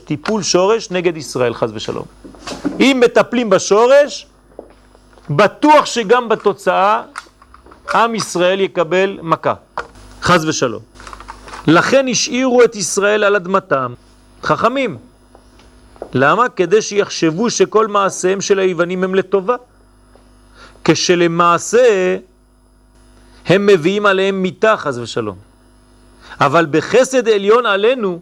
טיפול שורש נגד ישראל, חז ושלום. אם מטפלים בשורש, בטוח שגם בתוצאה עם ישראל יקבל מכה, חז ושלום. לכן השאירו את ישראל על אדמתם, חכמים. למה? כדי שיחשבו שכל מעשיהם של היוונים הם לטובה. כשלמעשה הם מביאים עליהם מיטה, חז ושלום. אבל בחסד עליון עלינו,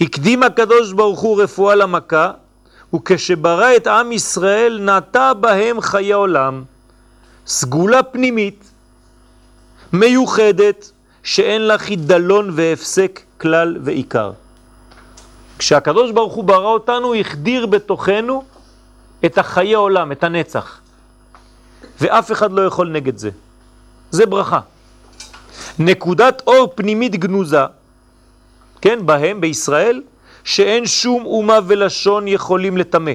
הקדים הקדוש ברוך הוא רפואה למכה, וכשברא את עם ישראל נטע בהם חיי עולם, סגולה פנימית, מיוחדת, שאין לה חידלון והפסק כלל ועיקר. כשהקדוש ברוך הוא ברא אותנו, החדיר בתוכנו את החיי עולם, את הנצח. ואף אחד לא יכול נגד זה. זה ברכה. נקודת אור פנימית גנוזה, כן, בהם, בישראל, שאין שום אומה ולשון יכולים לטמא.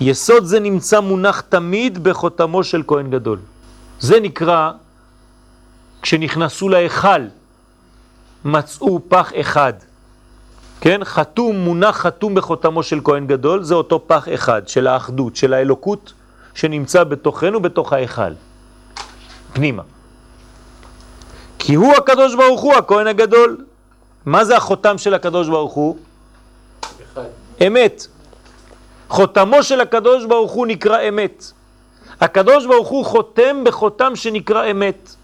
יסוד זה נמצא מונח תמיד בחותמו של כהן גדול. זה נקרא, כשנכנסו להיכל, מצאו פח אחד. כן, חתום, מונח חתום בחותמו של כהן גדול, זה אותו פח אחד של האחדות, של האלוקות שנמצא בתוכנו, בתוך ההיכל. פנימה. כי הוא הקדוש ברוך הוא, הכהן הגדול. מה זה החותם של הקדוש ברוך הוא? אמת. חותמו של הקדוש ברוך הוא נקרא אמת. הקדוש ברוך הוא חותם בחותם שנקרא אמת.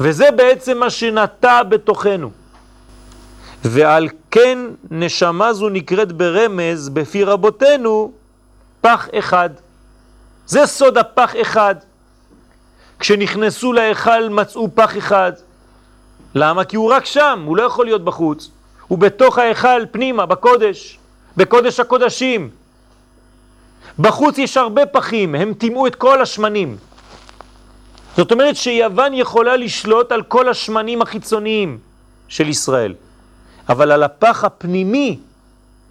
וזה בעצם מה שנטע בתוכנו. ועל כן נשמה זו נקראת ברמז בפי רבותינו פח אחד. זה סוד הפח אחד. כשנכנסו להיכל מצאו פח אחד. למה? כי הוא רק שם, הוא לא יכול להיות בחוץ. הוא בתוך ההיכל פנימה, בקודש, בקודש הקודשים. בחוץ יש הרבה פחים, הם טימאו את כל השמנים. זאת אומרת שיוון יכולה לשלוט על כל השמנים החיצוניים של ישראל, אבל על הפח הפנימי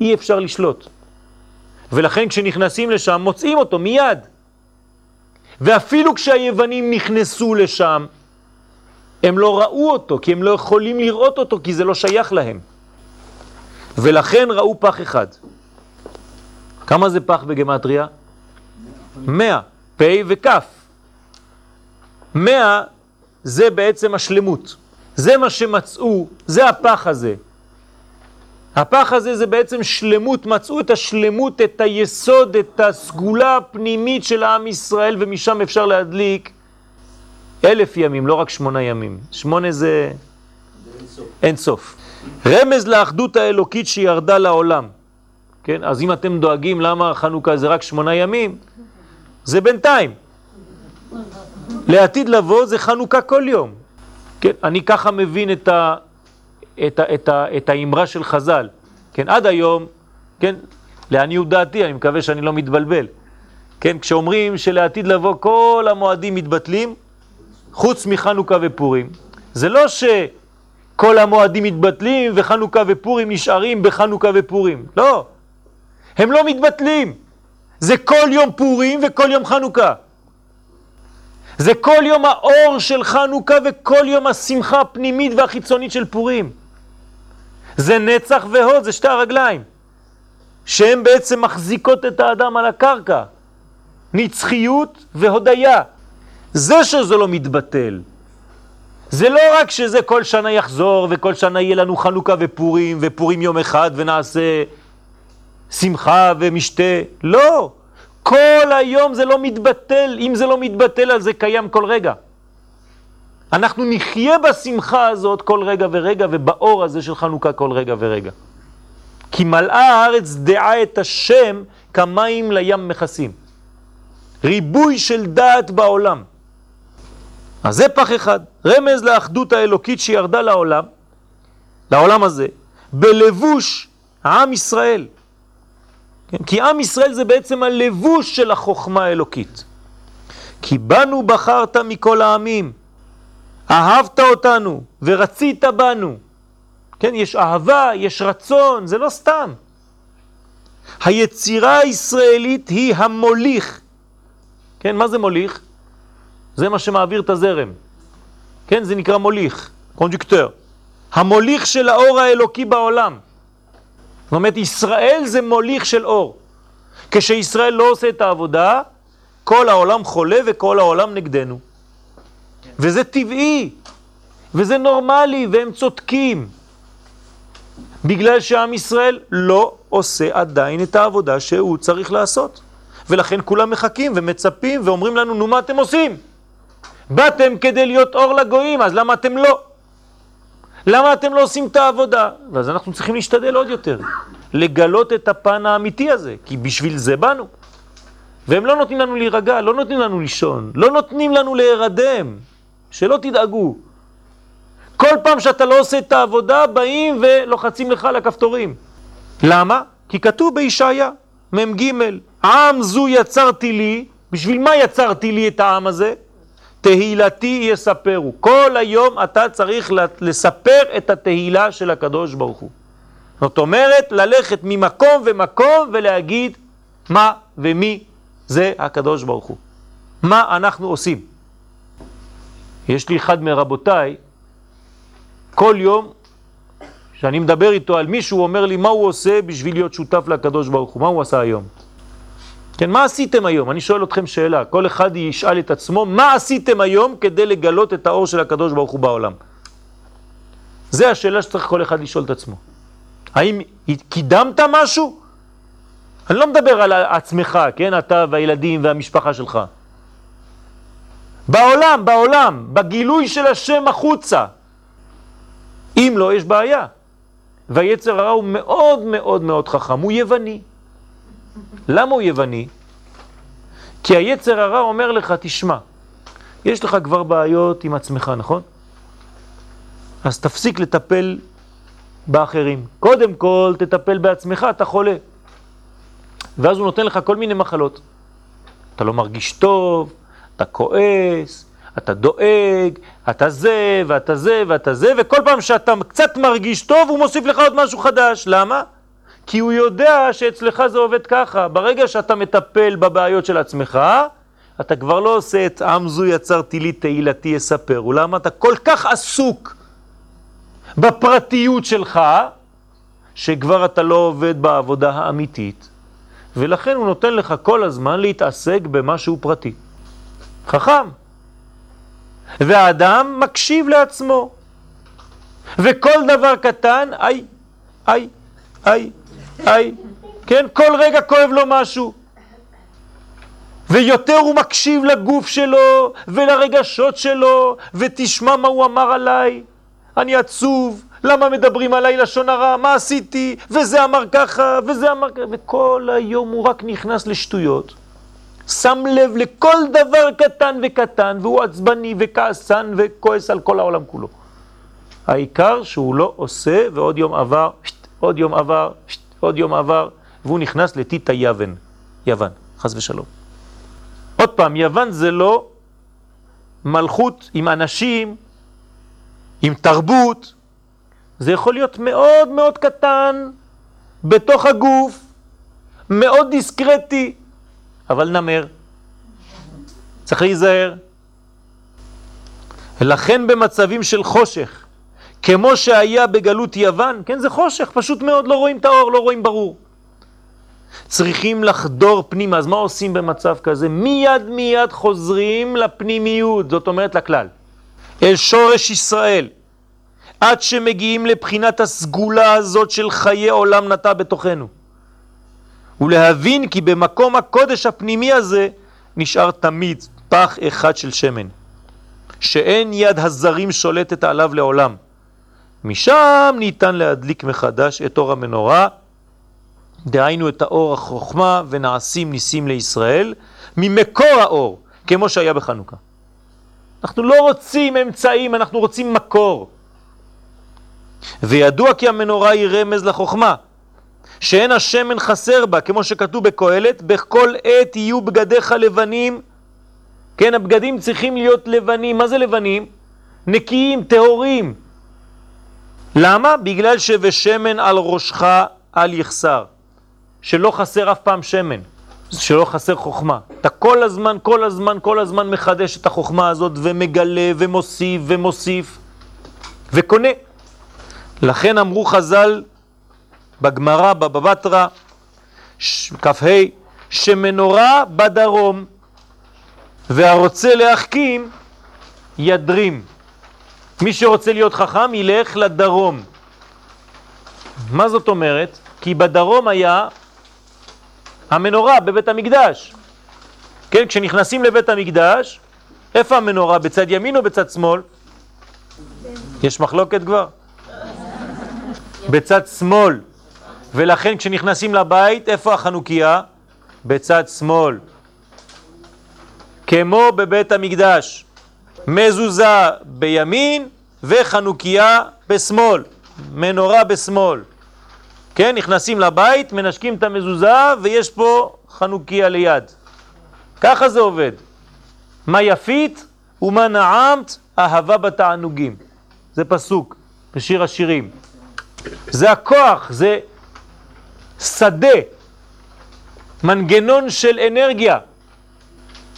אי אפשר לשלוט. ולכן כשנכנסים לשם מוצאים אותו מיד. ואפילו כשהיוונים נכנסו לשם, הם לא ראו אותו, כי הם לא יכולים לראות אותו, כי זה לא שייך להם. ולכן ראו פח אחד. כמה זה פח בגמטריה? מאה, פ' וכ'. מאה זה בעצם השלמות. זה מה שמצאו, זה הפח הזה. הפח הזה זה בעצם שלמות, מצאו את השלמות, את היסוד, את הסגולה הפנימית של העם ישראל, ומשם אפשר להדליק אלף ימים, לא רק שמונה ימים. שמונה זה אין סוף. רמז לאחדות האלוקית שירדה לעולם. כן? אז אם אתם דואגים למה חנוכה זה רק שמונה ימים, זה בינתיים. לעתיד לבוא זה חנוכה כל יום. כן? אני ככה מבין את ה... את, ה, את, ה, את האמרה של חז"ל. כן, עד היום, כן, לעניות דעתי, אני מקווה שאני לא מתבלבל. כן, כשאומרים שלעתיד לבוא כל המועדים מתבטלים, חוץ מחנוכה ופורים. זה לא שכל המועדים מתבטלים וחנוכה ופורים נשארים בחנוכה ופורים. לא. הם לא מתבטלים. זה כל יום פורים וכל יום חנוכה. זה כל יום האור של חנוכה וכל יום השמחה הפנימית והחיצונית של פורים. זה נצח והוד, זה שתי הרגליים, שהן בעצם מחזיקות את האדם על הקרקע. נצחיות והודיה. זה שזה לא מתבטל. זה לא רק שזה כל שנה יחזור וכל שנה יהיה לנו חנוכה ופורים ופורים יום אחד ונעשה שמחה ומשתה. לא. כל היום זה לא מתבטל. אם זה לא מתבטל, אז זה קיים כל רגע. אנחנו נחיה בשמחה הזאת כל רגע ורגע, ובאור הזה של חנוכה כל רגע ורגע. כי מלאה הארץ דעה את השם כמים לים מכסים. ריבוי של דעת בעולם. אז זה פח אחד, רמז לאחדות האלוקית שירדה לעולם, לעולם הזה, בלבוש עם ישראל. כן? כי עם ישראל זה בעצם הלבוש של החוכמה האלוקית. כי בנו בחרת מכל העמים, אהבת אותנו ורצית בנו. כן, יש אהבה, יש רצון, זה לא סתם. היצירה הישראלית היא המוליך. כן, מה זה מוליך? זה מה שמעביר את הזרם. כן, זה נקרא מוליך, קונג'קטר. המוליך של האור האלוקי בעולם. זאת אומרת, ישראל זה מוליך של אור. כשישראל לא עושה את העבודה, כל העולם חולה וכל העולם נגדנו. וזה טבעי, וזה נורמלי, והם צודקים. בגלל שעם ישראל לא עושה עדיין את העבודה שהוא צריך לעשות. ולכן כולם מחכים ומצפים ואומרים לנו, נו מה אתם עושים? באתם כדי להיות אור לגויים, אז למה אתם לא? למה אתם לא עושים את העבודה? ואז אנחנו צריכים להשתדל עוד יותר, לגלות את הפן האמיתי הזה, כי בשביל זה באנו. והם לא נותנים לנו להירגע, לא נותנים לנו לישון, לא נותנים לנו להירדם, שלא תדאגו. כל פעם שאתה לא עושה את העבודה, באים ולוחצים לך על הכפתורים. למה? כי כתוב בישעיה, מ"ג, עם זו יצרתי לי, בשביל מה יצרתי לי את העם הזה? תהילתי יספרו. כל היום אתה צריך לספר את התהילה של הקדוש ברוך הוא. זאת אומרת, ללכת ממקום ומקום ולהגיד מה ומי זה הקדוש ברוך הוא. מה אנחנו עושים? יש לי אחד מרבותיי, כל יום שאני מדבר איתו על מישהו, הוא אומר לי מה הוא עושה בשביל להיות שותף לקדוש ברוך הוא. מה הוא עשה היום? כן, מה עשיתם היום? אני שואל אתכם שאלה, כל אחד ישאל את עצמו, מה עשיתם היום כדי לגלות את האור של הקדוש ברוך הוא בעולם? זה השאלה שצריך כל אחד לשאול את עצמו. האם קידמת משהו? אני לא מדבר על עצמך, כן? אתה והילדים והמשפחה שלך. בעולם, בעולם, בגילוי של השם החוצה. אם לא, יש בעיה. והיצר הרע הוא מאוד מאוד מאוד חכם, הוא יווני. למה הוא יווני? כי היצר הרע אומר לך, תשמע, יש לך כבר בעיות עם עצמך, נכון? אז תפסיק לטפל באחרים. קודם כל, תטפל בעצמך, אתה חולה. ואז הוא נותן לך כל מיני מחלות. אתה לא מרגיש טוב, אתה כועס, אתה דואג, אתה זה, ואתה זה, ואתה זה, וכל פעם שאתה קצת מרגיש טוב, הוא מוסיף לך עוד משהו חדש. למה? כי הוא יודע שאצלך זה עובד ככה. ברגע שאתה מטפל בבעיות של עצמך, אתה כבר לא עושה את עם זו יצרתי לי תהילתי יספר. ולמה אתה כל כך עסוק בפרטיות שלך, שכבר אתה לא עובד בעבודה האמיתית, ולכן הוא נותן לך כל הזמן להתעסק במשהו פרטי. חכם. והאדם מקשיב לעצמו. וכל דבר קטן, איי, איי, איי, איי, כן, כל רגע כואב לו משהו. ויותר הוא מקשיב לגוף שלו ולרגשות שלו, ותשמע מה הוא אמר עליי. אני עצוב, למה מדברים עליי לשון הרע, מה עשיתי, וזה אמר ככה, וזה אמר ככה, וכל היום הוא רק נכנס לשטויות. שם לב לכל דבר קטן וקטן, והוא עצבני וכעסן וכועס על כל העולם כולו. העיקר שהוא לא עושה, ועוד יום עבר, עוד יום עבר, עוד יום עבר, והוא נכנס לטיטה יוון, יוון, חס ושלום. עוד פעם, יוון זה לא מלכות עם אנשים, עם תרבות, זה יכול להיות מאוד מאוד קטן, בתוך הגוף, מאוד דיסקרטי, אבל נמר. צריך להיזהר. לכן במצבים של חושך, כמו שהיה בגלות יוון, כן, זה חושך, פשוט מאוד, לא רואים את האור, לא רואים ברור. צריכים לחדור פנימה, אז מה עושים במצב כזה? מיד מיד חוזרים לפנימיות, זאת אומרת לכלל. אל שורש ישראל, עד שמגיעים לבחינת הסגולה הזאת של חיי עולם נטע בתוכנו. ולהבין כי במקום הקודש הפנימי הזה נשאר תמיד פח אחד של שמן, שאין יד הזרים שולטת עליו לעולם. משם ניתן להדליק מחדש את אור המנורה, דהיינו את האור החוכמה ונעשים ניסים לישראל, ממקור האור, כמו שהיה בחנוכה. אנחנו לא רוצים אמצעים, אנחנו רוצים מקור. וידוע כי המנורה היא רמז לחוכמה, שאין השמן חסר בה, כמו שכתוב בקהלת, בכל עת יהיו בגדיך לבנים. כן, הבגדים צריכים להיות לבנים. מה זה לבנים? נקיים, טהורים. למה? בגלל שבשמן על ראשך אל יחסר. שלא חסר אף פעם שמן, שלא חסר חוכמה. אתה כל הזמן, כל הזמן, כל הזמן מחדש את החוכמה הזאת ומגלה ומוסיף ומוסיף וקונה. לכן אמרו חז"ל בגמרא, בבא בתרא, כ"ה, שמנורה בדרום והרוצה להחכים ידרים. מי שרוצה להיות חכם ילך לדרום. מה זאת אומרת? כי בדרום היה המנורה בבית המקדש. כן, כשנכנסים לבית המקדש, איפה המנורה? בצד ימין או בצד שמאל? יש מחלוקת כבר? בצד שמאל. ולכן כשנכנסים לבית, איפה החנוכיה? בצד שמאל. כמו בבית המקדש. מזוזה בימין וחנוכיה בשמאל. מנורה בשמאל. כן, נכנסים לבית, מנשקים את המזוזה ויש פה חנוכיה ליד. ככה זה עובד. מה יפית ומה נעמת אהבה בתענוגים. זה פסוק בשיר השירים. זה הכוח, זה שדה, מנגנון של אנרגיה.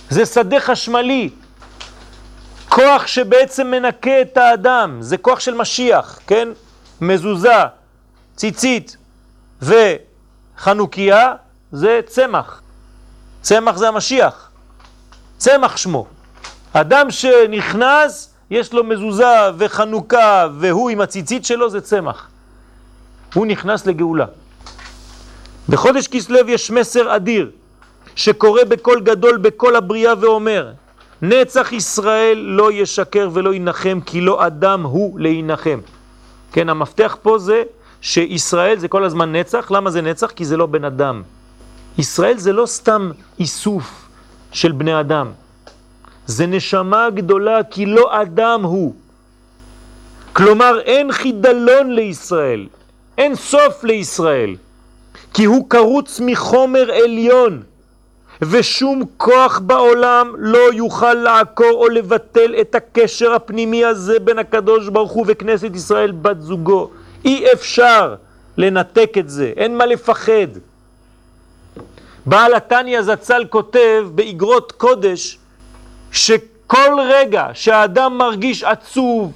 זה שדה חשמלי. כוח שבעצם מנקה את האדם, זה כוח של משיח, כן? מזוזה, ציצית וחנוכיה זה צמח. צמח זה המשיח. צמח שמו. אדם שנכנס, יש לו מזוזה וחנוכה, והוא עם הציצית שלו, זה צמח. הוא נכנס לגאולה. בחודש כסלו יש מסר אדיר, שקורא בקול גדול בכל הבריאה ואומר, נצח ישראל לא ישקר ולא ינחם, כי לא אדם הוא להינחם. כן, המפתח פה זה שישראל זה כל הזמן נצח. למה זה נצח? כי זה לא בן אדם. ישראל זה לא סתם איסוף של בני אדם. זה נשמה גדולה כי לא אדם הוא. כלומר, אין חידלון לישראל, אין סוף לישראל, כי הוא קרוץ מחומר עליון, ושום כוח בעולם לא יוכל לעקור או לבטל את הקשר הפנימי הזה בין הקדוש ברוך הוא וכנסת ישראל בת זוגו. אי אפשר לנתק את זה, אין מה לפחד. בעל התניא זצ"ל כותב באגרות קודש שכל רגע שהאדם מרגיש עצוב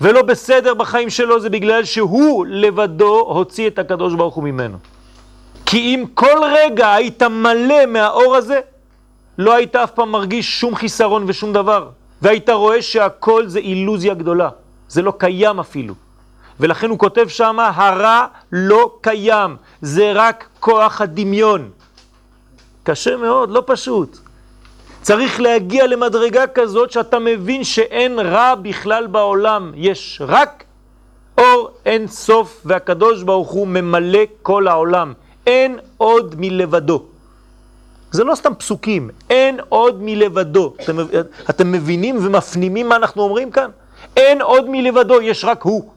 ולא בסדר בחיים שלו זה בגלל שהוא לבדו הוציא את הקדוש ברוך הוא ממנו. כי אם כל רגע היית מלא מהאור הזה, לא היית אף פעם מרגיש שום חיסרון ושום דבר. והיית רואה שהכל זה אילוזיה גדולה. זה לא קיים אפילו. ולכן הוא כותב שם, הרע לא קיים, זה רק כוח הדמיון. קשה מאוד, לא פשוט. צריך להגיע למדרגה כזאת שאתה מבין שאין רע בכלל בעולם, יש רק אור אין סוף והקדוש ברוך הוא ממלא כל העולם. אין עוד מלבדו. זה לא סתם פסוקים, אין עוד מלבדו. אתם, אתם מבינים ומפנימים מה אנחנו אומרים כאן? אין עוד מלבדו, יש רק הוא.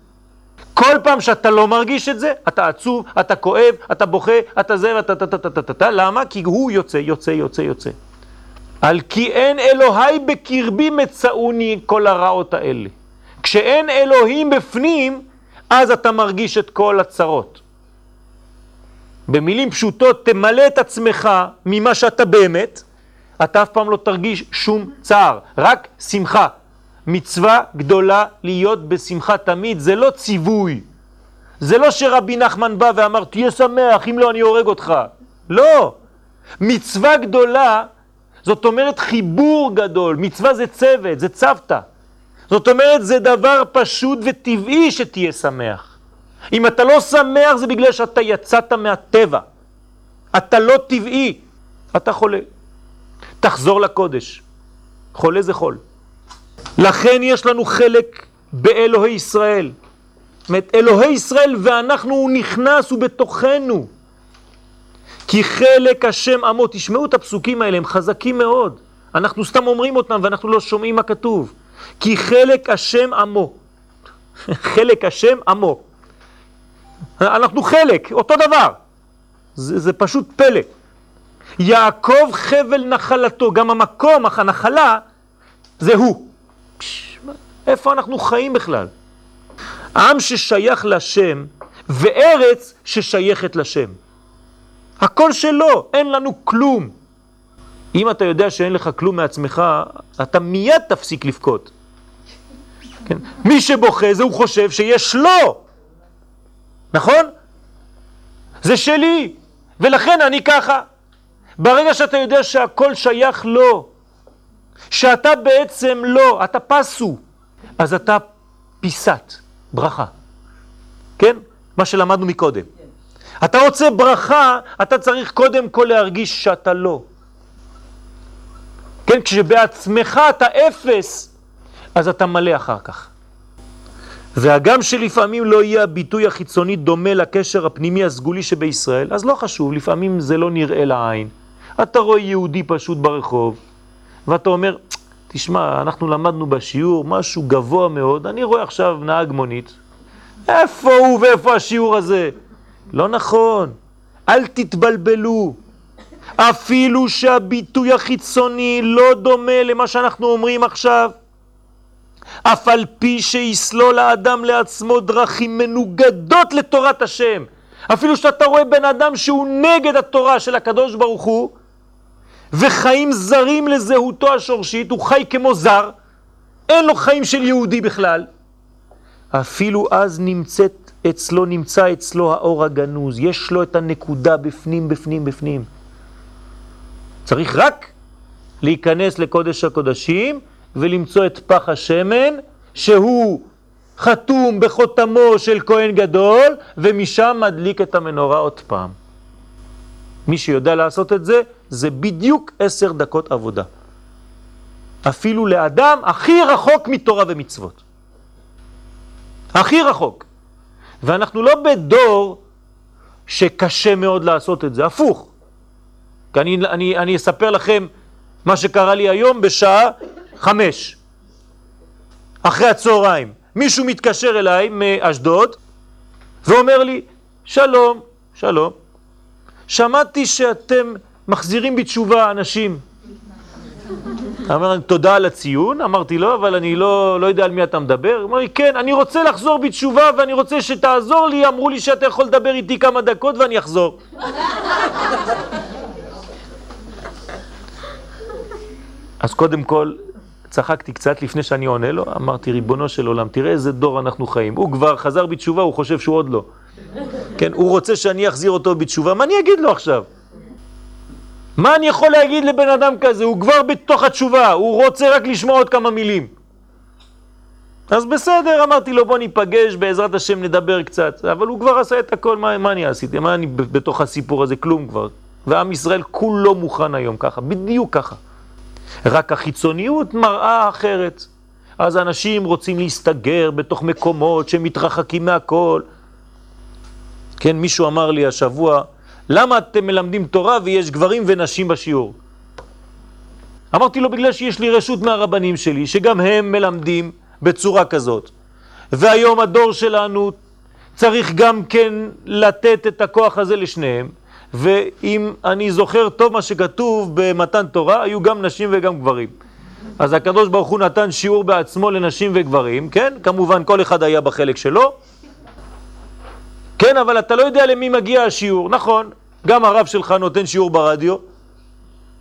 כל פעם שאתה לא מרגיש את זה, אתה עצוב, אתה כואב, אתה בוכה, אתה זה ואתה אתה אתה אתה אתה למה? כי הוא יוצא, יוצא, יוצא, יוצא. על כי אין אלוהי בקרבי מצאוני כל הרעות האלה. כשאין אלוהים בפנים, אז אתה מרגיש את כל הצרות. במילים פשוטות, תמלא את עצמך ממה שאתה באמת, אתה אף פעם לא תרגיש שום צער, רק שמחה. מצווה גדולה להיות בשמחה תמיד, זה לא ציווי. זה לא שרבי נחמן בא ואמר, תהיה שמח, אם לא אני הורג אותך. לא. מצווה גדולה, זאת אומרת חיבור גדול. מצווה זה צוות, זה צוותא. זאת אומרת, זה דבר פשוט וטבעי שתהיה שמח. אם אתה לא שמח זה בגלל שאתה יצאת מהטבע. אתה לא טבעי, אתה חולה. תחזור לקודש. חולה זה חול. לכן יש לנו חלק באלוהי ישראל. זאת אלוהי ישראל ואנחנו, הוא נכנס, הוא בתוכנו. כי חלק השם עמו, תשמעו את הפסוקים האלה, הם חזקים מאוד. אנחנו סתם אומרים אותם ואנחנו לא שומעים מה כתוב. כי חלק השם עמו. חלק השם עמו. אנחנו חלק, אותו דבר. זה, זה פשוט פלא. יעקב חבל נחלתו, גם המקום, הנחלה, זה הוא. איפה אנחנו חיים בכלל? עם ששייך לשם וארץ ששייכת לשם. הכל שלו, אין לנו כלום. אם אתה יודע שאין לך כלום מעצמך, אתה מיד תפסיק לבכות. כן? מי שבוכה זה הוא חושב שיש לו, נכון? זה שלי, ולכן אני ככה. ברגע שאתה יודע שהכל שייך לו, שאתה בעצם לא, אתה פסו, אז אתה פיסת ברכה. כן? מה שלמדנו מקודם. אתה רוצה ברכה, אתה צריך קודם כל להרגיש שאתה לא. כן, כשבעצמך אתה אפס, אז אתה מלא אחר כך. והגם שלפעמים לא יהיה הביטוי החיצוני דומה לקשר הפנימי הסגולי שבישראל, אז לא חשוב, לפעמים זה לא נראה לעין. אתה רואה יהודי פשוט ברחוב, ואתה אומר, תשמע, אנחנו למדנו בשיעור משהו גבוה מאוד, אני רואה עכשיו נהג מונית, איפה הוא ואיפה השיעור הזה? לא נכון, אל תתבלבלו. אפילו שהביטוי החיצוני לא דומה למה שאנחנו אומרים עכשיו, אף על פי שיסלול האדם לעצמו דרכים מנוגדות לתורת השם, אפילו שאתה רואה בן אדם שהוא נגד התורה של הקדוש ברוך הוא, וחיים זרים לזהותו השורשית, הוא חי כמו זר, אין לו חיים של יהודי בכלל. אפילו אז נמצאת אצלו, נמצא אצלו האור הגנוז, יש לו את הנקודה בפנים, בפנים, בפנים. צריך רק להיכנס לקודש הקודשים ולמצוא את פח השמן שהוא חתום בחותמו של כהן גדול ומשם מדליק את המנורה עוד פעם. מי שיודע לעשות את זה, זה בדיוק עשר דקות עבודה. אפילו לאדם הכי רחוק מתורה ומצוות. הכי רחוק. ואנחנו לא בדור שקשה מאוד לעשות את זה, הפוך. כי אני, אני, אני אספר לכם מה שקרה לי היום בשעה חמש, אחרי הצהריים. מישהו מתקשר אליי מאשדוד ואומר לי, שלום, שלום, שמעתי שאתם מחזירים בתשובה אנשים. אמר תודה על הציון, אמרתי לו, אבל אני לא, לא יודע על מי אתה מדבר. אמר לי, כן, אני רוצה לחזור בתשובה ואני רוצה שתעזור לי, אמרו לי שאתה יכול לדבר איתי כמה דקות ואני אחזור. אז קודם כל, צחקתי קצת לפני שאני עונה לו, אמרתי, ריבונו של עולם, תראה איזה דור אנחנו חיים. הוא כבר חזר בתשובה, הוא חושב שהוא עוד לא. כן, הוא רוצה שאני אחזיר אותו בתשובה, מה אני אגיד לו עכשיו? מה אני יכול להגיד לבן אדם כזה? הוא כבר בתוך התשובה, הוא רוצה רק לשמוע עוד כמה מילים. אז בסדר, אמרתי לו בוא ניפגש, בעזרת השם נדבר קצת, אבל הוא כבר עשה את הכל, מה, מה אני עשיתי? מה אני בתוך הסיפור הזה? כלום כבר. ועם ישראל כולו מוכן היום ככה, בדיוק ככה. רק החיצוניות מראה אחרת. אז אנשים רוצים להסתגר בתוך מקומות שמתרחקים מהכל. כן, מישהו אמר לי השבוע, למה אתם מלמדים תורה ויש גברים ונשים בשיעור? אמרתי לו, בגלל שיש לי רשות מהרבנים שלי, שגם הם מלמדים בצורה כזאת. והיום הדור שלנו צריך גם כן לתת את הכוח הזה לשניהם, ואם אני זוכר טוב מה שכתוב במתן תורה, היו גם נשים וגם גברים. אז הקדוש ברוך הוא נתן שיעור בעצמו לנשים וגברים, כן? כמובן כל אחד היה בחלק שלו. כן, אבל אתה לא יודע למי מגיע השיעור, נכון, גם הרב שלך נותן שיעור ברדיו,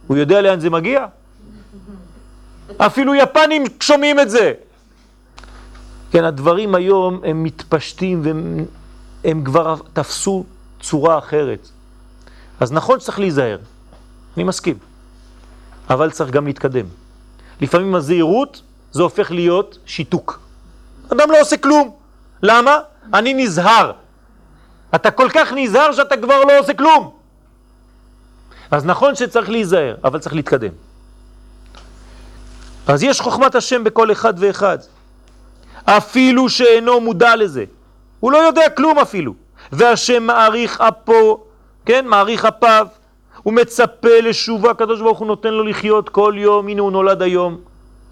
הוא יודע לאן זה מגיע? אפילו יפנים שומעים את זה. כן, הדברים היום הם מתפשטים והם כבר תפסו צורה אחרת. אז נכון שצריך להיזהר, אני מסכים, אבל צריך גם להתקדם. לפעמים הזהירות זה הופך להיות שיתוק. אדם לא עושה כלום. למה? אני נזהר. אתה כל כך נזהר שאתה כבר לא עושה כלום. אז נכון שצריך להיזהר, אבל צריך להתקדם. אז יש חוכמת השם בכל אחד ואחד. אפילו שאינו מודע לזה. הוא לא יודע כלום אפילו. והשם מעריך אפו כן, מעריך אפיו, הוא מצפה לשובה, הקדוש ברוך הוא נותן לו לחיות כל יום, הנה הוא נולד היום.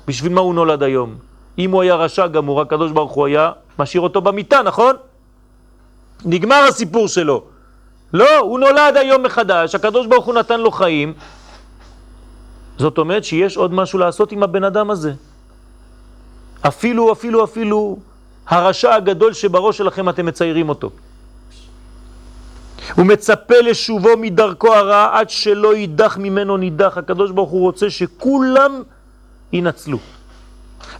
בשביל מה הוא נולד היום? אם הוא היה רשע גמור, הקדוש ברוך הוא היה משאיר אותו במיטה, נכון? נגמר הסיפור שלו. לא, הוא נולד היום מחדש, הקדוש ברוך הוא נתן לו חיים. זאת אומרת שיש עוד משהו לעשות עם הבן אדם הזה. אפילו, אפילו, אפילו הרשע הגדול שבראש שלכם אתם מציירים אותו. הוא מצפה לשובו מדרכו הרע עד שלא יידח ממנו נידח. הקדוש ברוך הוא רוצה שכולם ינצלו.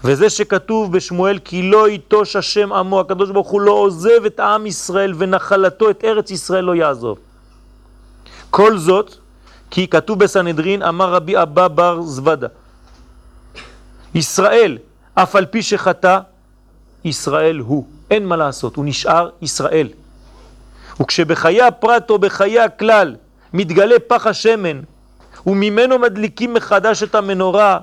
וזה שכתוב בשמואל כי לא יטוש השם עמו, הקדוש ברוך הוא לא עוזב את עם ישראל ונחלתו את ארץ ישראל לא יעזוב. כל זאת כי כתוב בסנהדרין אמר רבי אבא בר זוודה ישראל אף על פי שחטא ישראל הוא, אין מה לעשות, הוא נשאר ישראל. וכשבחיי הפרט או בחיי הכלל מתגלה פח השמן וממנו מדליקים מחדש את המנורה,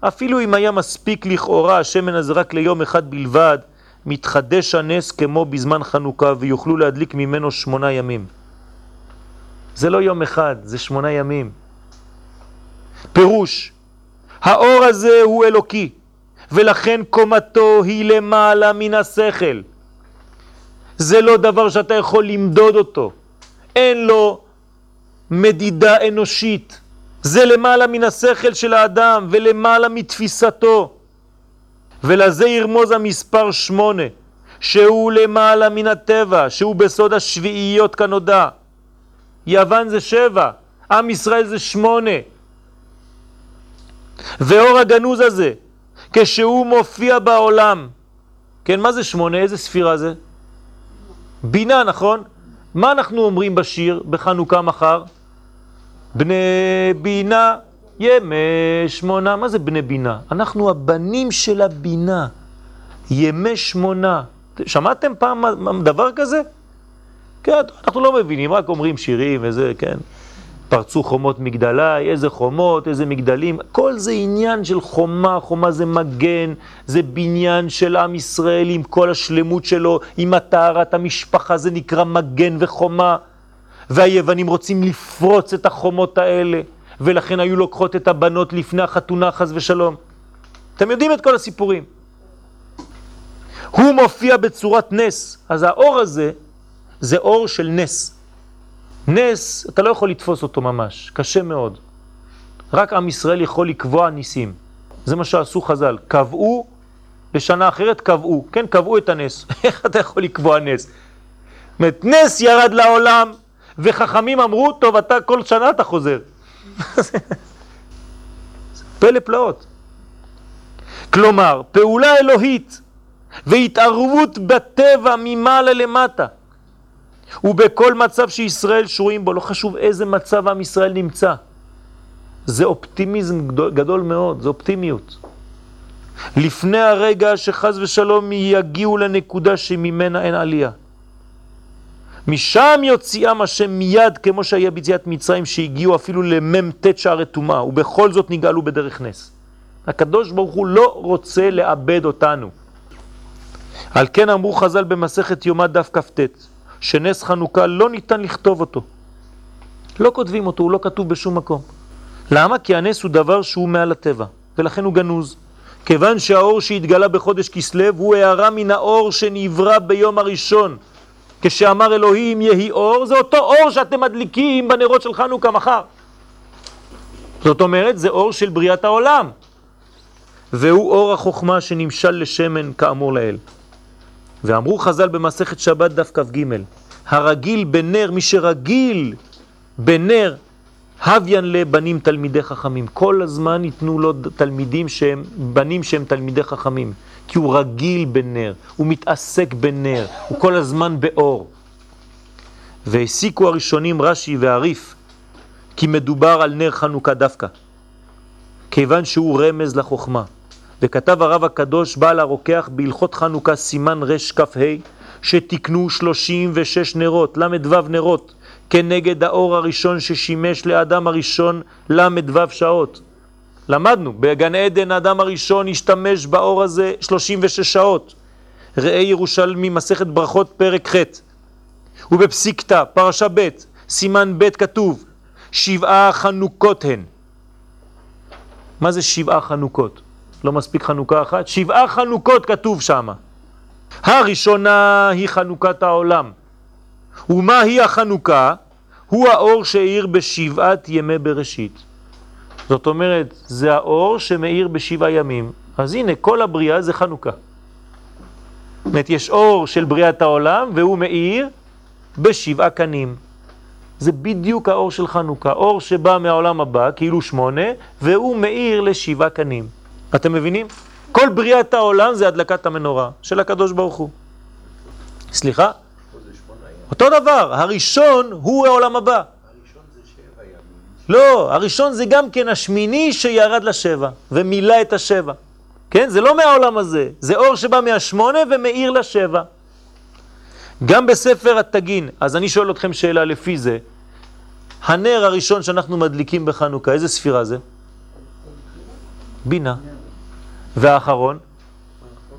אפילו אם היה מספיק לכאורה השמן הזה רק ליום אחד בלבד, מתחדש הנס כמו בזמן חנוכה ויוכלו להדליק ממנו שמונה ימים. זה לא יום אחד, זה שמונה ימים. פירוש, האור הזה הוא אלוקי, ולכן קומתו היא למעלה מן השכל. זה לא דבר שאתה יכול למדוד אותו. אין לו מדידה אנושית. זה למעלה מן השכל של האדם ולמעלה מתפיסתו. ולזה ירמוז המספר שמונה, שהוא למעלה מן הטבע, שהוא בסוד השביעיות כנודע. יוון זה שבע, עם ישראל זה שמונה. ואור הגנוז הזה, כשהוא מופיע בעולם, כן, מה זה שמונה? איזה ספירה זה? בינה, נכון? מה אנחנו אומרים בשיר בחנוכה מחר? בני בינה ימי שמונה. מה זה בני בינה? אנחנו הבנים של הבינה. ימי שמונה. שמעתם פעם דבר כזה? כן, אנחנו לא מבינים, רק אומרים שירים וזה, כן. פרצו חומות מגדלי, איזה חומות, איזה מגדלים, כל זה עניין של חומה, חומה זה מגן, זה בניין של עם ישראל עם כל השלמות שלו, עם הטהרת המשפחה, זה נקרא מגן וחומה. והיוונים רוצים לפרוץ את החומות האלה, ולכן היו לוקחות את הבנות לפני החתונה, חס ושלום. אתם יודעים את כל הסיפורים. הוא מופיע בצורת נס, אז האור הזה זה אור של נס. נס, אתה לא יכול לתפוס אותו ממש, קשה מאוד. רק עם ישראל יכול לקבוע ניסים. זה מה שעשו חז"ל. קבעו, בשנה אחרת קבעו. כן, קבעו את הנס. איך אתה יכול לקבוע נס? אומרת, נס ירד לעולם, וחכמים אמרו, טוב, אתה כל שנה אתה חוזר. פלא פלאות. כלומר, פעולה אלוהית והתערבות בטבע ממעלה למטה. ובכל מצב שישראל שרויים בו, לא חשוב איזה מצב עם ישראל נמצא. זה אופטימיזם גדול, גדול מאוד, זה אופטימיות. לפני הרגע שחז ושלום יגיעו לנקודה שממנה אין עלייה. משם יוציאם השם מיד, כמו שהיה ביציאת מצרים, שהגיעו אפילו למ"ט שערי טומאה, ובכל זאת נגאלו בדרך נס. הקדוש ברוך הוא לא רוצה לאבד אותנו. על כן אמרו חז"ל במסכת יומא דף כ"ט, שנס חנוכה לא ניתן לכתוב אותו. לא כותבים אותו, הוא לא כתוב בשום מקום. למה? כי הנס הוא דבר שהוא מעל הטבע, ולכן הוא גנוז. כיוון שהאור שהתגלה בחודש כסלו הוא הערה מן האור שנברא ביום הראשון. כשאמר אלוהים יהי אור, זה אותו אור שאתם מדליקים בנרות של חנוכה מחר. זאת אומרת, זה אור של בריאת העולם. והוא אור החוכמה שנמשל לשמן כאמור לאל. ואמרו חז"ל במסכת שבת דף כ"ג, הרגיל בנר, מי שרגיל בנר, הוויין לבנים תלמידי חכמים. כל הזמן ייתנו לו תלמידים שהם, בנים שהם תלמידי חכמים. כי הוא רגיל בנר, הוא מתעסק בנר, הוא כל הזמן באור. והסיקו הראשונים רש"י ועריף, כי מדובר על נר חנוכה דווקא, כיוון שהוא רמז לחוכמה. וכתב הרב הקדוש בעל הרוקח בהלכות חנוכה סימן רש כ"ה שתקנו 36 נרות, ל"ו נרות, כנגד האור הראשון ששימש לאדם הראשון ל"ו שעות. למדנו, בגן עדן האדם הראשון השתמש באור הזה 36 שעות. ראה ירושלמי, מסכת ברכות, פרק ח'. ובפסיקתא, פרשה ב', סימן ב' כתוב, שבעה חנוכות הן. מה זה שבעה חנוכות? לא מספיק חנוכה אחת? שבעה חנוכות כתוב שם. הראשונה היא חנוכת העולם. ומה היא החנוכה? הוא האור שהאיר בשבעת ימי בראשית. זאת אומרת, זה האור שמאיר בשבעה ימים. אז הנה, כל הבריאה זה חנוכה. זאת אומרת, יש אור של בריאת העולם, והוא מאיר בשבעה קנים. זה בדיוק האור של חנוכה, אור שבא מהעולם הבא, כאילו שמונה, והוא מאיר לשבעה קנים. אתם מבינים? כל בריאת העולם זה הדלקת המנורה של הקדוש ברוך הוא. סליחה? אותו דבר, הראשון הוא העולם הבא. לא, הראשון זה גם כן השמיני שירד לשבע ומילא את השבע. כן? זה לא מהעולם הזה, זה אור שבא מהשמונה ומאיר לשבע. גם בספר התגין, אז אני שואל אתכם שאלה לפי זה, הנר הראשון שאנחנו מדליקים בחנוכה, איזה ספירה זה? בינה. והאחרון?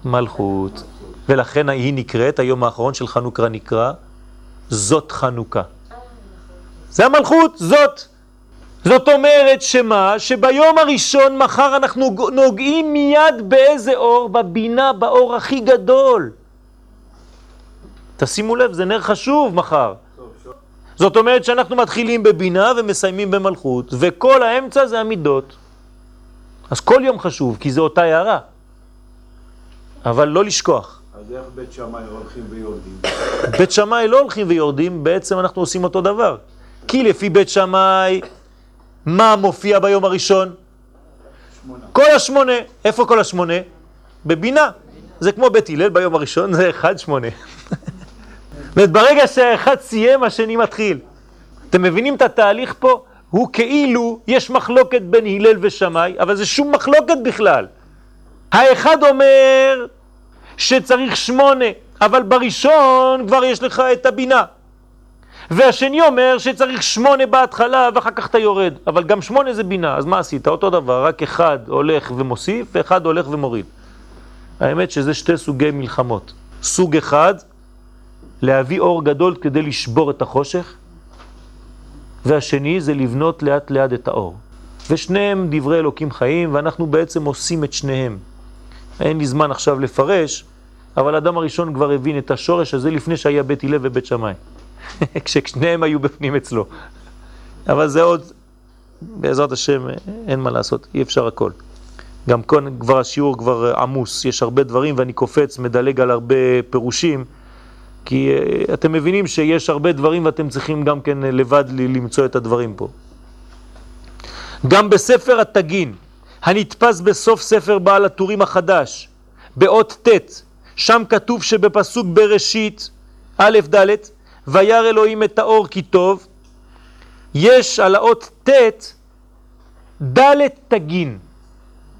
מלכות. ולכן היא נקראת, היום האחרון של חנוכה נקרא, זאת חנוכה. זה המלכות, זאת. זאת אומרת שמה? שביום הראשון מחר אנחנו נוגעים מיד באיזה אור? בבינה, באור הכי גדול. תשימו לב, זה נר חשוב מחר. זאת אומרת שאנחנו מתחילים בבינה ומסיימים במלכות, וכל האמצע זה המידות. אז כל יום חשוב, כי זה אותה הערה. אבל לא לשכוח. אז איך בית שמאי הולכים ויורדים? בית שמאי לא הולכים ויורדים, בעצם אנחנו עושים אותו דבר. כי לפי בית שמאי, מה מופיע ביום הראשון? שמונה. כל השמונה. איפה כל השמונה? בבינה. זה כמו בית הלל ביום הראשון, זה אחד שמונה. זאת ברגע שהאחד סיים, השני מתחיל. אתם מבינים את התהליך פה? הוא כאילו, יש מחלוקת בין הלל ושמאי, אבל זה שום מחלוקת בכלל. האחד אומר שצריך שמונה, אבל בראשון כבר יש לך את הבינה. והשני אומר שצריך שמונה בהתחלה ואחר כך אתה יורד, אבל גם שמונה זה בינה, אז מה עשית? אותו דבר, רק אחד הולך ומוסיף ואחד הולך ומוריד. האמת שזה שתי סוגי מלחמות. סוג אחד, להביא אור גדול כדי לשבור את החושך, והשני זה לבנות לאט לאט את האור. ושניהם דברי אלוקים חיים, ואנחנו בעצם עושים את שניהם. אין לי זמן עכשיו לפרש, אבל האדם הראשון כבר הבין את השורש הזה לפני שהיה בית הלל ובית שמאי. כששניהם היו בפנים אצלו. אבל זה עוד, בעזרת השם, אין מה לעשות, אי אפשר הכל. גם כאן כבר השיעור כבר עמוס, יש הרבה דברים ואני קופץ, מדלג על הרבה פירושים, כי uh, אתם מבינים שיש הרבה דברים ואתם צריכים גם כן לבד למצוא את הדברים פה. גם בספר התגין, הנתפס בסוף ספר בעל הטורים החדש, באות ט', שם כתוב שבפסוק בראשית, א' ד', וירא אלוהים את האור כי טוב, יש על האות ט' ד' תגין.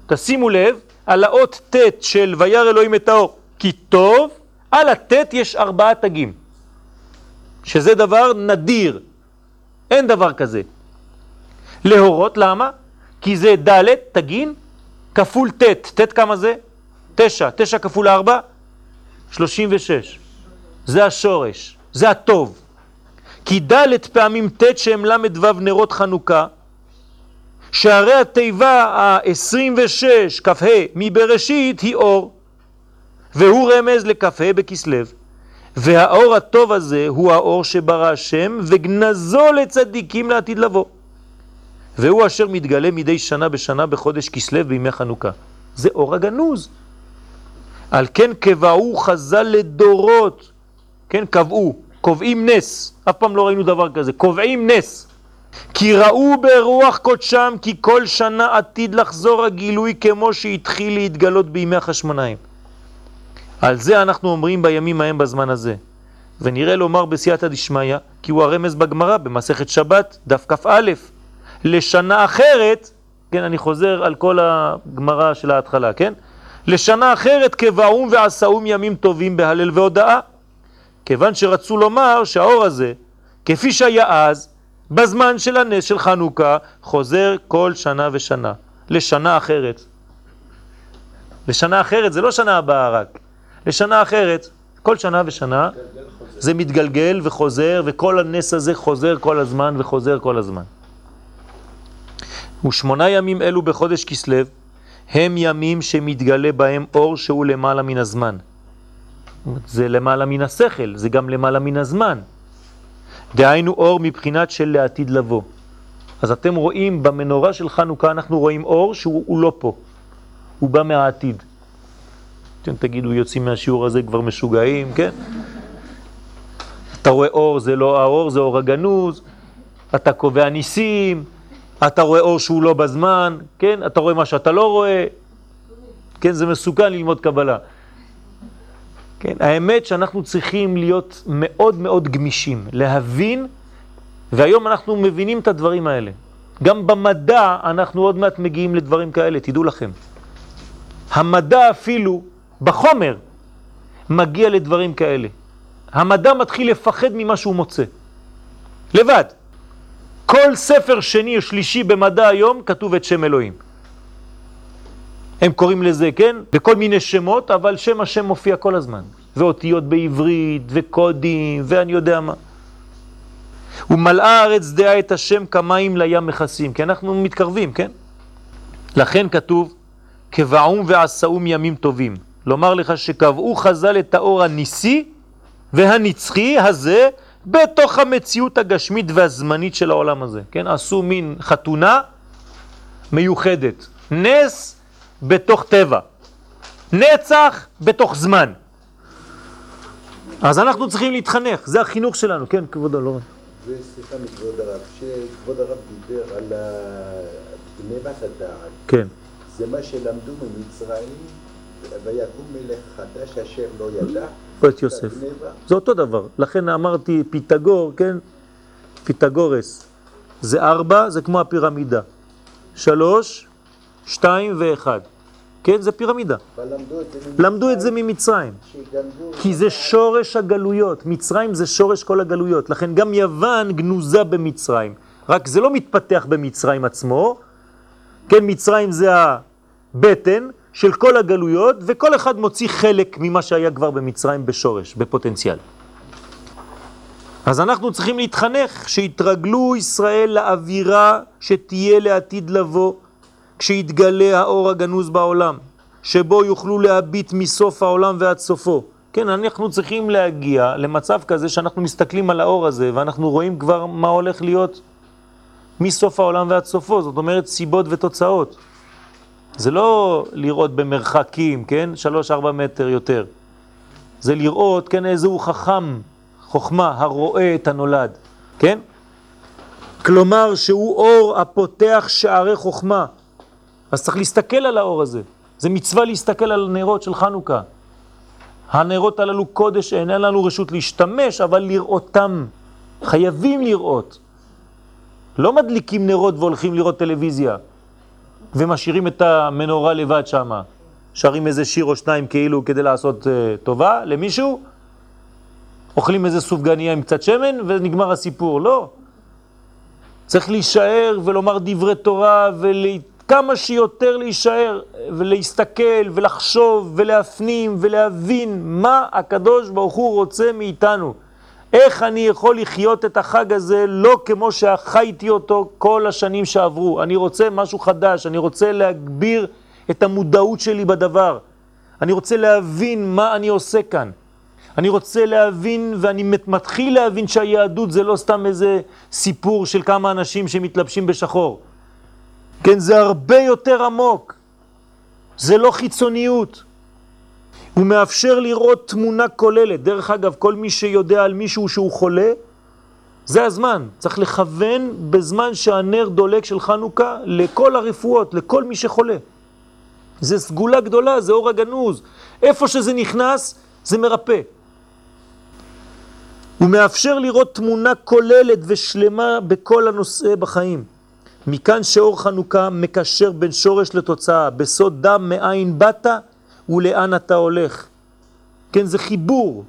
תשימו לב, על האות ט' של וירא אלוהים את האור כי טוב, על הט' יש ארבעה תגים, שזה דבר נדיר, אין דבר כזה. להורות, למה? כי זה ד' תגין כפול ט', ט' כמה זה? תשע, תשע כפול ארבע? שלושים ושש. זה השורש, זה הטוב. כי ד' פעמים ט' שהם ל"ו נרות חנוכה, שהרי התיבה ה-26 כ"ה מבראשית היא אור, והוא רמז לכ"ה בכסלו. והאור הטוב הזה הוא האור שברא השם וגנזו לצדיקים לעתיד לבוא. והוא אשר מתגלה מדי שנה בשנה בחודש כסלו בימי חנוכה. זה אור הגנוז. על כן קבעו חז"ל לדורות, כן, קבעו, קובעים נס, אף פעם לא ראינו דבר כזה, קובעים נס. כי ראו ברוח קודשם כי כל שנה עתיד לחזור הגילוי כמו שהתחיל להתגלות בימי החשמונאים. על זה אנחנו אומרים בימים ההם בזמן הזה. ונראה לומר בסייעתא דשמיא, כי הוא הרמז בגמרא במסכת שבת, דף כ"א, לשנה אחרת, כן, אני חוזר על כל הגמרא של ההתחלה, כן? לשנה אחרת קבעום ועשאום ימים טובים בהלל והודאה. כיוון שרצו לומר שהאור הזה, כפי שהיה אז, בזמן של הנס של חנוכה, חוזר כל שנה ושנה, לשנה אחרת. לשנה אחרת זה לא שנה הבאה רק, לשנה אחרת, כל שנה ושנה זה מתגלגל וחוזר, וכל הנס הזה חוזר כל הזמן וחוזר כל הזמן. ושמונה ימים אלו בחודש כסלו הם ימים שמתגלה בהם אור שהוא למעלה מן הזמן. זה למעלה מן השכל, זה גם למעלה מן הזמן. דהיינו אור מבחינת של לעתיד לבוא. אז אתם רואים במנורה של חנוכה, אנחנו רואים אור שהוא לא פה, הוא בא מהעתיד. אתם תגידו, יוצאים מהשיעור הזה כבר משוגעים, כן? אתה רואה אור, זה לא האור, זה אור הגנוז, אתה קובע ניסים, אתה רואה אור שהוא לא בזמן, כן? אתה רואה מה שאתה לא רואה. כן, זה מסוכן ללמוד קבלה. כן, האמת שאנחנו צריכים להיות מאוד מאוד גמישים, להבין, והיום אנחנו מבינים את הדברים האלה. גם במדע אנחנו עוד מעט מגיעים לדברים כאלה, תדעו לכם. המדע אפילו, בחומר, מגיע לדברים כאלה. המדע מתחיל לפחד ממה שהוא מוצא. לבד. כל ספר שני או שלישי במדע היום כתוב את שם אלוהים. הם קוראים לזה, כן? בכל מיני שמות, אבל שם השם מופיע כל הזמן. ואותיות בעברית, וקודים, ואני יודע מה. ומלאה הארץ דעה את השם כמים לים מכסים, כי אנחנו מתקרבים, כן? לכן כתוב, כבעום ועשאום ימים טובים. לומר לך שקבעו חז"ל את האור הניסי והנצחי הזה בתוך המציאות הגשמית והזמנית של העולם הזה, כן? עשו מין חתונה מיוחדת, נס בתוך טבע, נצח בתוך זמן. אז אנחנו צריכים להתחנך, זה החינוך שלנו, כן, כבודו, לא... וסליחה מכבוד הרב, כשכבוד הרב דיבר על גנבת הדעת, כן. זה מה שלמדו ממצרים, ויקום מלך חדש אשר לא ידע, את יוסף. זה אותו דבר. לכן אמרתי פיתגור, כן? פיתגורס. זה ארבע, זה כמו הפירמידה. שלוש, שתיים ואחד. כן? זה פירמידה. למדו את זה ממצרים, כי זה שורש הגלויות. מצרים זה שורש כל הגלויות. לכן גם יוון גנוזה במצרים. רק זה לא מתפתח במצרים עצמו. כן, מצרים זה הבטן של כל הגלויות, וכל אחד מוציא חלק ממה שהיה כבר במצרים בשורש, בפוטנציאל. אז אנחנו צריכים להתחנך, שיתרגלו ישראל לאווירה שתהיה לעתיד לבוא, כשיתגלה האור הגנוז בעולם, שבו יוכלו להביט מסוף העולם ועד סופו. כן, אנחנו צריכים להגיע למצב כזה שאנחנו מסתכלים על האור הזה, ואנחנו רואים כבר מה הולך להיות מסוף העולם ועד סופו, זאת אומרת סיבות ותוצאות. זה לא לראות במרחקים, כן? שלוש, ארבע מטר יותר. זה לראות, כן, איזהו חכם, חוכמה, הרואה את הנולד, כן? כלומר שהוא אור הפותח שערי חוכמה. אז צריך להסתכל על האור הזה. זה מצווה להסתכל על הנרות של חנוכה. הנרות הללו קודש, אין לנו רשות להשתמש, אבל לראותם. חייבים לראות. לא מדליקים נרות והולכים לראות טלוויזיה. ומשאירים את המנורה לבד שם. שרים איזה שיר או שניים כאילו כדי לעשות uh, טובה למישהו, אוכלים איזה סופגניה עם קצת שמן ונגמר הסיפור. לא. צריך להישאר ולומר דברי תורה וכמה שיותר להישאר ולהסתכל ולחשוב ולהפנים ולהבין מה הקדוש ברוך הוא רוצה מאיתנו. איך אני יכול לחיות את החג הזה לא כמו שחייתי אותו כל השנים שעברו. אני רוצה משהו חדש, אני רוצה להגביר את המודעות שלי בדבר. אני רוצה להבין מה אני עושה כאן. אני רוצה להבין, ואני מתחיל להבין שהיהדות זה לא סתם איזה סיפור של כמה אנשים שמתלבשים בשחור. כן, זה הרבה יותר עמוק. זה לא חיצוניות. הוא מאפשר לראות תמונה כוללת. דרך אגב, כל מי שיודע על מישהו שהוא חולה, זה הזמן. צריך לכוון בזמן שהנר דולק של חנוכה לכל הרפואות, לכל מי שחולה. זה סגולה גדולה, זה אור הגנוז. איפה שזה נכנס, זה מרפא. הוא מאפשר לראות תמונה כוללת ושלמה בכל הנושא בחיים. מכאן שאור חנוכה מקשר בין שורש לתוצאה, בסוד דם מאין באת ולאן אתה הולך. כן, זה חיבור.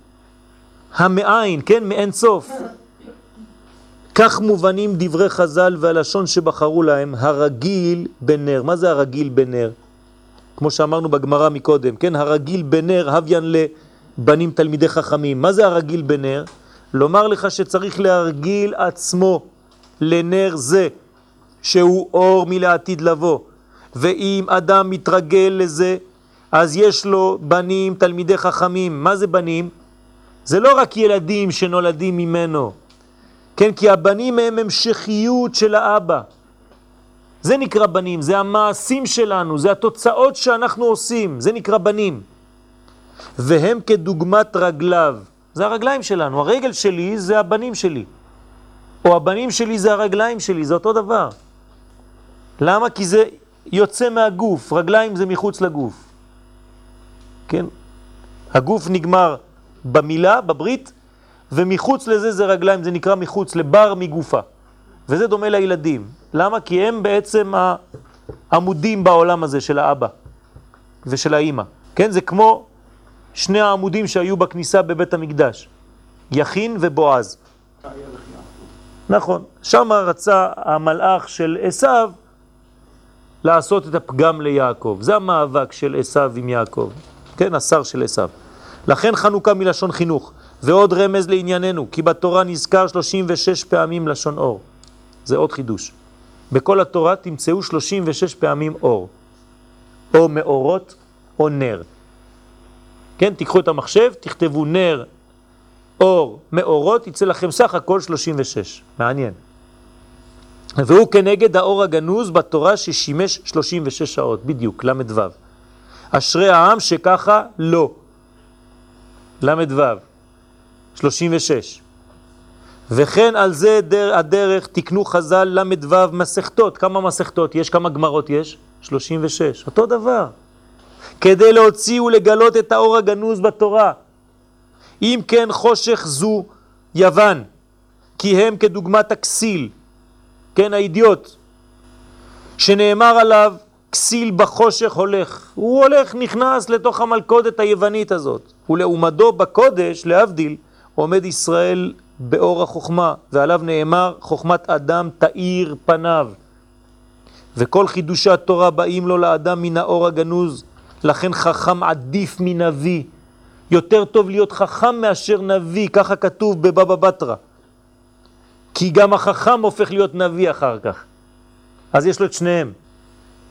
המאין, כן, מאין סוף. כך מובנים דברי חז"ל והלשון שבחרו להם, הרגיל בנר. מה זה הרגיל בנר? כמו שאמרנו בגמרא מקודם, כן, הרגיל בנר, הוויין לבנים תלמידי חכמים. מה זה הרגיל בנר? לומר לך שצריך להרגיל עצמו לנר זה, שהוא אור מלעתיד לבוא. ואם אדם מתרגל לזה, אז יש לו בנים, תלמידי חכמים. מה זה בנים? זה לא רק ילדים שנולדים ממנו. כן, כי הבנים הם המשכיות של האבא. זה נקרא בנים, זה המעשים שלנו, זה התוצאות שאנחנו עושים, זה נקרא בנים. והם כדוגמת רגליו, זה הרגליים שלנו, הרגל שלי זה הבנים שלי. או הבנים שלי זה הרגליים שלי, זה אותו דבר. למה? כי זה יוצא מהגוף, רגליים זה מחוץ לגוף. כן? הגוף נגמר במילה, בברית, ומחוץ לזה זה רגליים, זה נקרא מחוץ, לבר מגופה. וזה דומה לילדים. למה? כי הם בעצם העמודים בעולם הזה של האבא ושל האימא. כן? זה כמו שני העמודים שהיו בכניסה בבית המקדש, יכין ובועז. נכון, שם רצה המלאך של עשיו לעשות את הפגם ליעקב. זה המאבק של עשיו עם יעקב, כן, השר של עשיו. לכן חנוכה מלשון חינוך. ועוד רמז לענייננו, כי בתורה נזכר 36 פעמים לשון אור. זה עוד חידוש. בכל התורה תמצאו 36 פעמים אור. או מאורות או נר. כן, תיקחו את המחשב, תכתבו נר, אור, מאורות, יצא לכם סך הכל 36. מעניין. והוא כנגד האור הגנוז בתורה ששימש 36 שעות, בדיוק, ל"ו. אשרי העם שככה לא. ל"ו, 36. וכן על זה דר, הדרך תקנו חז"ל ל"ו מסכתות. כמה מסכתות יש? כמה גמרות יש? 36. אותו דבר. כדי להוציא ולגלות את האור הגנוז בתורה. אם כן חושך זו יוון, כי הם כדוגמת הכסיל, כן, האידיוט, שנאמר עליו, כסיל בחושך הולך. הוא הולך, נכנס לתוך המלכודת היוונית הזאת. ולעומדו בקודש, להבדיל, עומד ישראל באור החוכמה, ועליו נאמר, חוכמת אדם תאיר פניו. וכל חידושי התורה באים לו לאדם מן האור הגנוז, לכן חכם עדיף מנביא. יותר טוב להיות חכם מאשר נביא, ככה כתוב בבבא בתרא. כי גם החכם הופך להיות נביא אחר כך. אז יש לו את שניהם.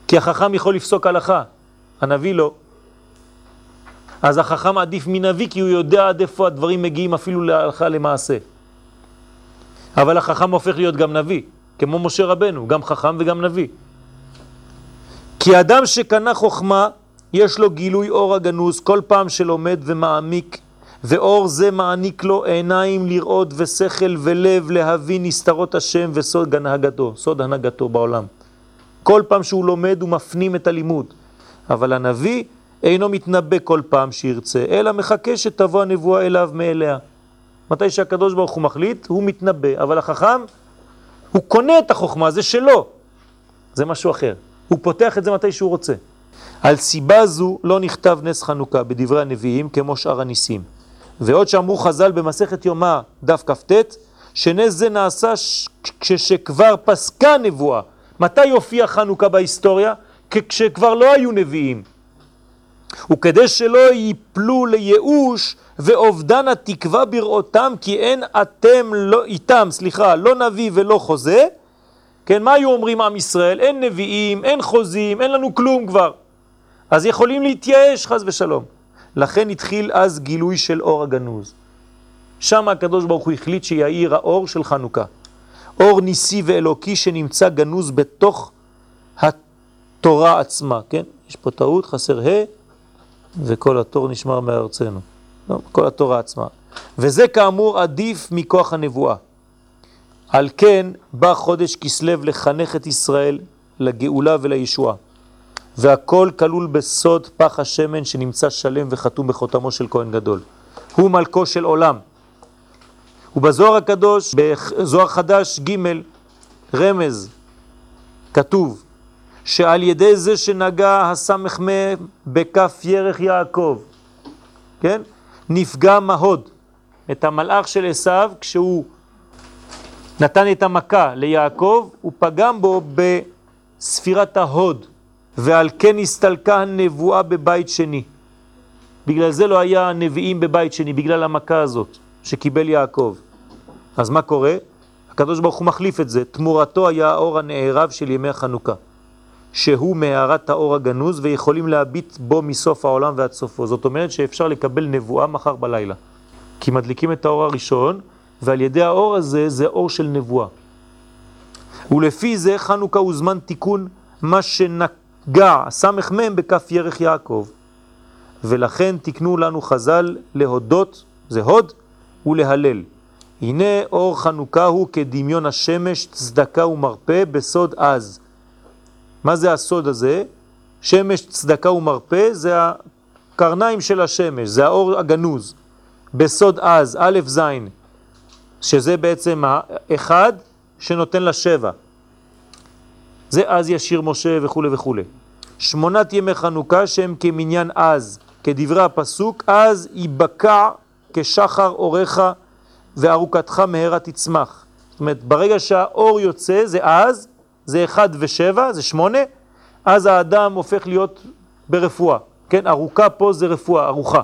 כי החכם יכול לפסוק הלכה, הנביא לא. אז החכם עדיף מנביא כי הוא יודע עד איפה הדברים מגיעים אפילו להלכה למעשה. אבל החכם הופך להיות גם נביא, כמו משה רבנו, גם חכם וגם נביא. כי אדם שקנה חוכמה, יש לו גילוי אור הגנוז כל פעם שלומד ומעמיק, ואור זה מעניק לו עיניים לראות ושכל ולב להבין נסתרות השם וסוד הנהגתו, סוד הנהגתו בעולם. כל פעם שהוא לומד הוא מפנים את הלימוד. אבל הנביא אינו מתנבא כל פעם שירצה, אלא מחכה שתבוא הנבואה אליו מאליה. מתי שהקדוש ברוך הוא מחליט, הוא מתנבא, אבל החכם, הוא קונה את החוכמה, זה שלו. זה משהו אחר. הוא פותח את זה מתי שהוא רוצה. על סיבה זו לא נכתב נס חנוכה בדברי הנביאים כמו שאר הניסים. ועוד שאמרו חז"ל במסכת יומא דף כ"ט, שנס זה נעשה כשכבר פסקה נבואה. מתי הופיע חנוכה בהיסטוריה? כשכבר לא היו נביאים. וכדי שלא ייפלו לייאוש ואובדן התקווה בראותם, כי אין אתם לא, איתם, סליחה, לא נביא ולא חוזה, כן, מה היו אומרים עם ישראל? אין נביאים, אין חוזים, אין לנו כלום כבר. אז יכולים להתייאש חז ושלום. לכן התחיל אז גילוי של אור הגנוז. שם הקדוש ברוך הוא החליט שיעיר האור של חנוכה. אור ניסי ואלוקי שנמצא גנוז בתוך התורה עצמה, כן? יש פה טעות, חסר ה' וכל התור נשמר מארצנו. לא, כל התורה עצמה. וזה כאמור עדיף מכוח הנבואה. על כן בא חודש כסלב לחנך את ישראל לגאולה ולישועה. והכל כלול בסוד פח השמן שנמצא שלם וחתום בחותמו של כהן גדול. הוא מלכו של עולם. ובזוהר הקדוש, בזוהר חדש ג' רמז, כתוב שעל ידי זה שנגע הסמך מ' בכף ירך יעקב, כן? נפגע מהוד, את המלאך של עשיו, כשהוא נתן את המכה ליעקב, הוא פגם בו בספירת ההוד, ועל כן הסתלקה הנבואה בבית שני. בגלל זה לא היה נביאים בבית שני, בגלל המכה הזאת שקיבל יעקב. אז מה קורה? הקדוש ברוך הוא מחליף את זה, תמורתו היה האור הנערב של ימי החנוכה, שהוא מהערת האור הגנוז ויכולים להביט בו מסוף העולם ועד סופו. זאת אומרת שאפשר לקבל נבואה מחר בלילה. כי מדליקים את האור הראשון, ועל ידי האור הזה זה אור של נבואה. ולפי זה חנוכה הוא זמן תיקון מה שנגע, סמך מם בכף ירך יעקב. ולכן תקנו לנו חז"ל להודות, זה הוד, ולהלל. הנה אור חנוכה הוא כדמיון השמש, צדקה ומרפא בסוד אז. מה זה הסוד הזה? שמש, צדקה ומרפא זה קרניים של השמש, זה האור הגנוז, בסוד אז, א' ז', שזה בעצם האחד שנותן לשבע. זה אז ישיר משה וכו' וכו'. שמונת ימי חנוכה שהם כמניין אז, כדברי הפסוק, אז ייבקע כשחר אורך וארוכתך מהרה תצמח. זאת אומרת, ברגע שהאור יוצא, זה אז, זה אחד ושבע, זה שמונה, אז האדם הופך להיות ברפואה. כן, ארוכה פה זה רפואה, ארוכה.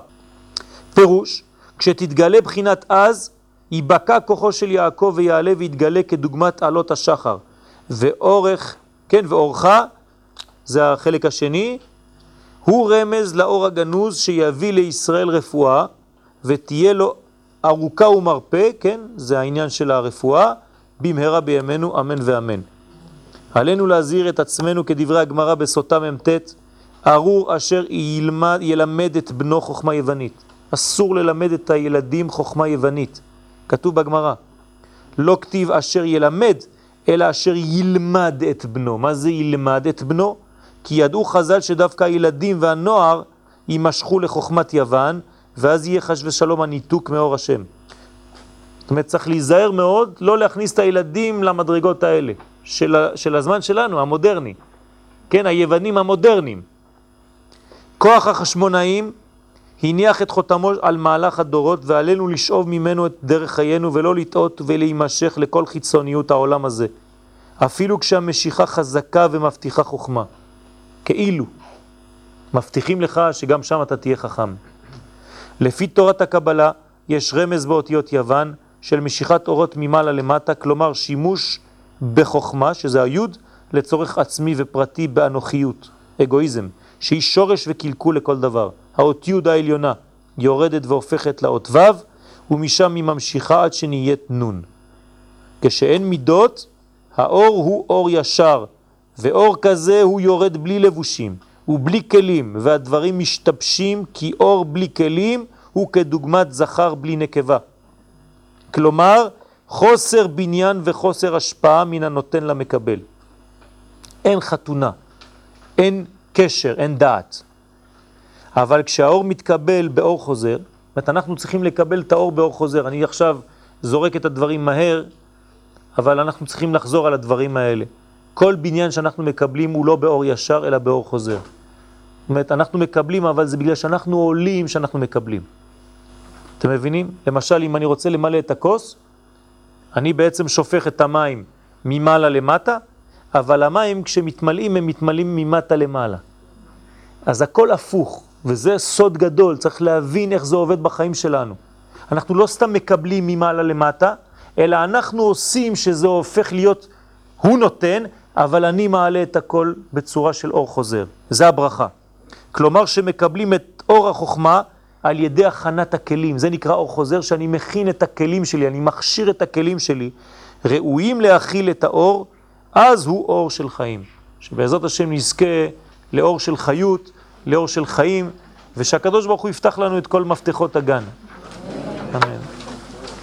פירוש, כשתתגלה בחינת אז, ייבקע כוחו של יעקב ויעלה ויתגלה כדוגמת עלות השחר. ואורך, כן, ואורך, זה החלק השני, הוא רמז לאור הגנוז שיביא לישראל רפואה ותהיה לו ארוכה ומרפא, כן, זה העניין של הרפואה, במהרה בימינו אמן ואמן. עלינו להזהיר את עצמנו כדברי הגמרא בסוטה מ"ט, ארור אשר ילמד, ילמד את בנו חוכמה יוונית. אסור ללמד את הילדים חוכמה יוונית. כתוב בגמרא, לא כתיב אשר ילמד, אלא אשר ילמד את בנו. מה זה ילמד את בנו? כי ידעו חז"ל שדווקא הילדים והנוער יימשכו לחוכמת יוון, ואז יהיה חש ושלום הניתוק מאור השם. זאת אומרת, צריך להיזהר מאוד לא להכניס את הילדים למדרגות האלה, של, של הזמן שלנו, המודרני. כן, היוונים המודרניים. כוח החשמונאים הניח את חותמו על מהלך הדורות ועלינו לשאוב ממנו את דרך חיינו ולא לטעות ולהימשך לכל חיצוניות העולם הזה. אפילו כשהמשיכה חזקה ומבטיחה חוכמה. כאילו. מבטיחים לך שגם שם אתה תהיה חכם. לפי תורת הקבלה יש רמז באותיות יוון של משיכת אורות ממעלה למטה, כלומר שימוש בחוכמה, שזה היוד, לצורך עצמי ופרטי באנוכיות, אגואיזם, שהיא שורש וקלקול לכל דבר. האות י' העליונה יורדת והופכת לאות ו', ומשם היא ממשיכה עד שנהיית נון. כשאין מידות, האור הוא אור ישר, ואור כזה הוא יורד בלי לבושים ובלי כלים, והדברים משתבשים כי אור בלי כלים הוא כדוגמת זכר בלי נקבה. כלומר, חוסר בניין וחוסר השפעה מן הנותן למקבל. אין חתונה, אין קשר, אין דעת. אבל כשהאור מתקבל באור חוזר, זאת אומרת, אנחנו צריכים לקבל את האור באור חוזר. אני עכשיו זורק את הדברים מהר, אבל אנחנו צריכים לחזור על הדברים האלה. כל בניין שאנחנו מקבלים הוא לא באור ישר, אלא באור חוזר. זאת אומרת, אנחנו מקבלים, אבל זה בגלל שאנחנו עולים שאנחנו מקבלים. אתם מבינים? למשל, אם אני רוצה למלא את הכוס, אני בעצם שופך את המים ממעלה למטה, אבל המים כשמתמלאים הם מתמלאים ממטה למעלה. אז הכל הפוך, וזה סוד גדול, צריך להבין איך זה עובד בחיים שלנו. אנחנו לא סתם מקבלים ממעלה למטה, אלא אנחנו עושים שזה הופך להיות, הוא נותן, אבל אני מעלה את הכל בצורה של אור חוזר. זה הברכה. כלומר שמקבלים את אור החוכמה על ידי הכנת הכלים. זה נקרא אור חוזר, שאני מכין את הכלים שלי, אני מכשיר את הכלים שלי, ראויים להכיל את האור, אז הוא אור של חיים. שבעזרת השם נזכה לאור של חיות, לאור של חיים, ושהקדוש ברוך הוא יפתח לנו את כל מפתחות הגן. אמן.